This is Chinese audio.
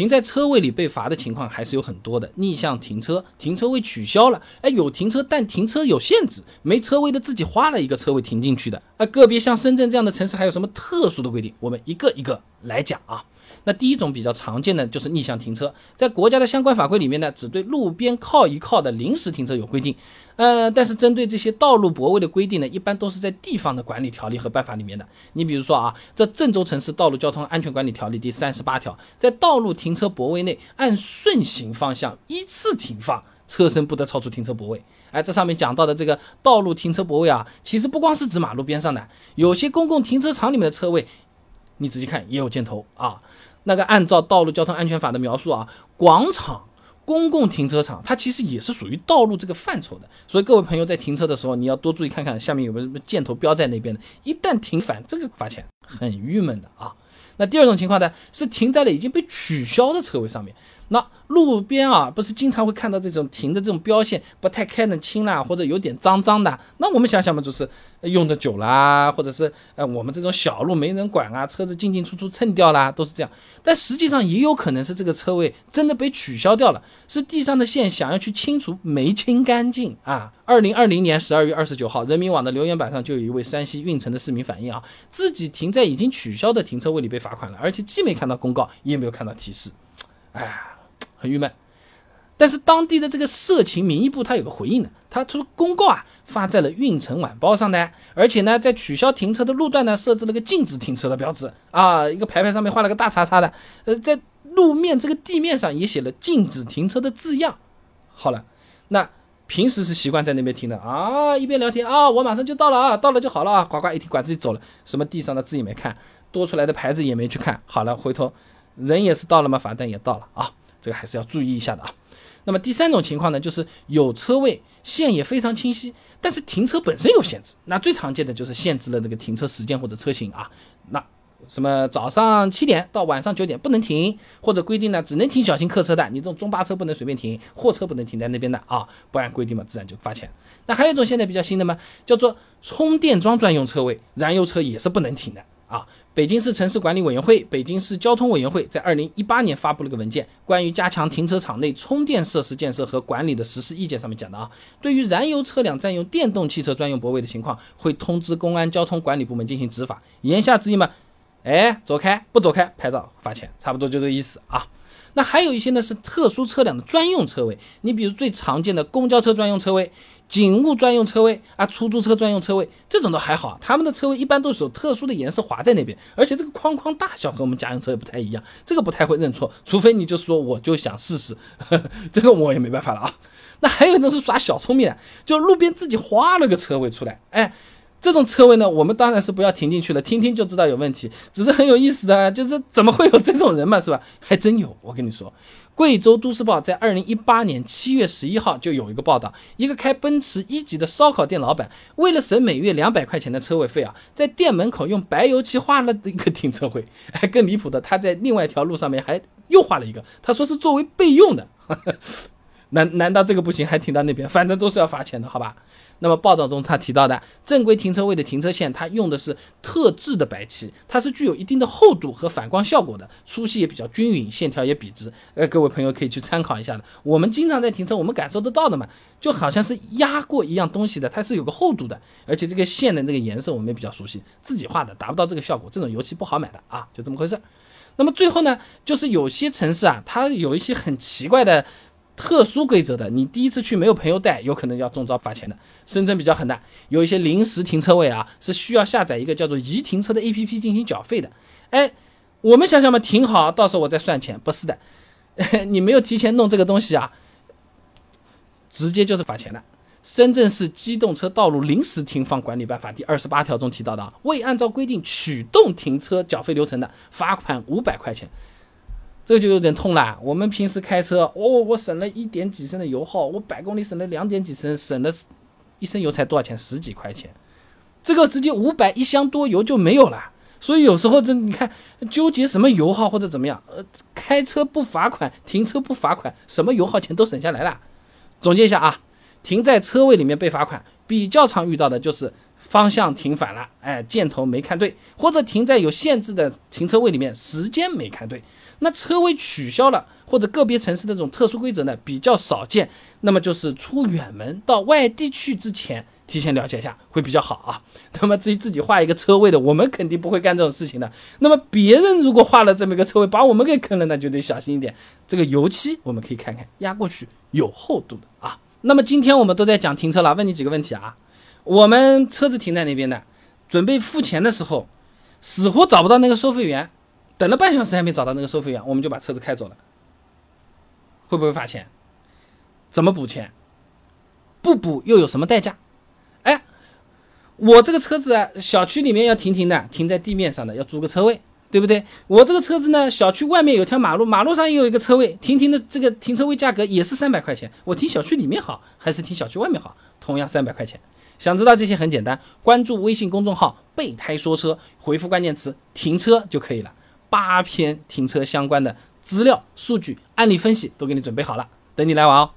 停在车位里被罚的情况还是有很多的。逆向停车，停车位取消了，哎，有停车但停车有限制，没车位的自己花了一个车位停进去的。啊，个别像深圳这样的城市还有什么特殊的规定？我们一个一个来讲啊。那第一种比较常见的就是逆向停车，在国家的相关法规里面呢，只对路边靠一靠的临时停车有规定，呃，但是针对这些道路泊位的规定呢，一般都是在地方的管理条例和办法里面的。你比如说啊，这郑州城市道路交通安全管理条例第三十八条，在道路停车泊位内按顺行方向依次停放，车身不得超出停车泊位。哎，这上面讲到的这个道路停车泊位啊，其实不光是指马路边上的，有些公共停车场里面的车位，你仔细看也有箭头啊。那个按照道路交通安全法的描述啊，广场、公共停车场，它其实也是属于道路这个范畴的。所以各位朋友在停车的时候，你要多注意看看下面有没有什么箭头标在那边的。一旦停反，这个罚钱，很郁闷的啊。那第二种情况呢，是停在了已经被取消的车位上面。那路边啊，不是经常会看到这种停的这种标线不太看得清啦，或者有点脏脏的。那我们想想嘛，就是用的久啦，或者是呃我们这种小路没人管啊，车子进进出出蹭掉啦，都是这样。但实际上也有可能是这个车位真的被取消掉了，是地上的线想要去清除没清干净啊。二零二零年十二月二十九号，人民网的留言板上就有一位山西运城的市民反映啊，自己停在已经取消的停车位里被罚款了，而且既没看到公告，也没有看到提示，哎。很郁闷，但是当地的这个社情民意部他有个回应的，他说公告啊发在了运城晚报上的，而且呢在取消停车的路段呢设置了个禁止停车的标志啊，一个牌牌上面画了个大叉叉的，呃在路面这个地面上也写了禁止停车的字样。好了，那平时是习惯在那边停的啊，一边聊天啊，我马上就到了啊，到了就好了啊，呱呱一听管自己走了，什么地上的字也没看，多出来的牌子也没去看，好了，回头人也是到了嘛，罚单也到了啊。这个还是要注意一下的啊。那么第三种情况呢，就是有车位线也非常清晰，但是停车本身有限制。那最常见的就是限制了这个停车时间或者车型啊。那什么早上七点到晚上九点不能停，或者规定呢只能停小型客车的，你这种中巴车不能随便停，货车不能停在那边的啊。不按规定嘛，自然就罚钱。那还有一种现在比较新的嘛，叫做充电桩专用车位，燃油车也是不能停的。啊，北京市城市管理委员会、北京市交通委员会在二零一八年发布了个文件，关于加强停车场内充电设施建设和管理的实施意见，上面讲的啊，对于燃油车辆占用电动汽车专用泊位的情况，会通知公安交通管理部门进行执法。言下之意嘛，哎，走开，不走开，拍照罚钱，差不多就这意思啊。那还有一些呢是特殊车辆的专用车位，你比如最常见的公交车专用车位。警务专用车位啊，出租车专用车位，这种都还好，他们的车位一般都是有特殊的颜色划在那边，而且这个框框大小和我们家用车也不太一样，这个不太会认错，除非你就说我就想试试，这个我也没办法了啊。那还有一种是耍小聪明的，就路边自己画了个车位出来，哎，这种车位呢，我们当然是不要停进去了，听听就知道有问题，只是很有意思的，就是怎么会有这种人嘛，是吧？还真有，我跟你说。贵州都市报在二零一八年七月十一号就有一个报道，一个开奔驰一级的烧烤店老板，为了省每月两百块钱的车位费啊，在店门口用白油漆画了一个停车位。还更离谱的，他在另外一条路上面还又画了一个，他说是作为备用的。难难道这个不行？还停到那边？反正都是要罚钱的，好吧？那么报道中他提到的正规停车位的停车线，它用的是特制的白漆，它是具有一定的厚度和反光效果的，粗细也比较均匀，线条也笔直。呃，各位朋友可以去参考一下的。我们经常在停车，我们感受得到的嘛，就好像是压过一样东西的，它是有个厚度的，而且这个线的那个颜色我们也比较熟悉，自己画的达不到这个效果，这种油漆不好买的啊，就这么回事。那么最后呢，就是有些城市啊，它有一些很奇怪的。特殊规则的，你第一次去没有朋友带，有可能要中招罚钱的。深圳比较狠的，有一些临时停车位啊，是需要下载一个叫做移停车的 APP 进行缴费的。哎，我们想想嘛，停好，到时候我再算钱。不是的，你没有提前弄这个东西啊，直接就是罚钱的。深圳市机动车道路临时停放管理办法第二十八条中提到的啊，未按照规定启动停车缴费流程的，罚款五百块钱。这就有点痛了。我们平时开车，哦，我省了一点几升的油耗，我百公里省了两点几升，省了一升油才多少钱？十几块钱。这个直接五百一箱多油就没有了。所以有时候这你看纠结什么油耗或者怎么样，呃，开车不罚款，停车不罚款，什么油耗钱都省下来了。总结一下啊，停在车位里面被罚款，比较常遇到的就是方向停反了，哎，箭头没看对，或者停在有限制的停车位里面，时间没看对。那车位取消了，或者个别城市的这种特殊规则呢比较少见。那么就是出远门到外地去之前，提前了解一下会比较好啊。那么至于自己画一个车位的，我们肯定不会干这种事情的。那么别人如果画了这么一个车位，把我们给坑了，那就得小心一点。这个油漆我们可以看看，压过去有厚度的啊。那么今天我们都在讲停车了，问你几个问题啊。我们车子停在那边的，准备付钱的时候，死活找不到那个收费员，等了半小时还没找到那个收费员，我们就把车子开走了，会不会罚钱？怎么补钱？不补又有什么代价？哎，我这个车子啊，小区里面要停停的，停在地面上的，要租个车位，对不对？我这个车子呢，小区外面有条马路，马路上也有一个车位，停停的这个停车位价格也是三百块钱。我停小区里面好，还是停小区外面好？同样三百块钱。想知道这些很简单，关注微信公众号“备胎说车”，回复关键词“停车”就可以了。八篇停车相关的资料、数据、案例分析都给你准备好了，等你来玩哦。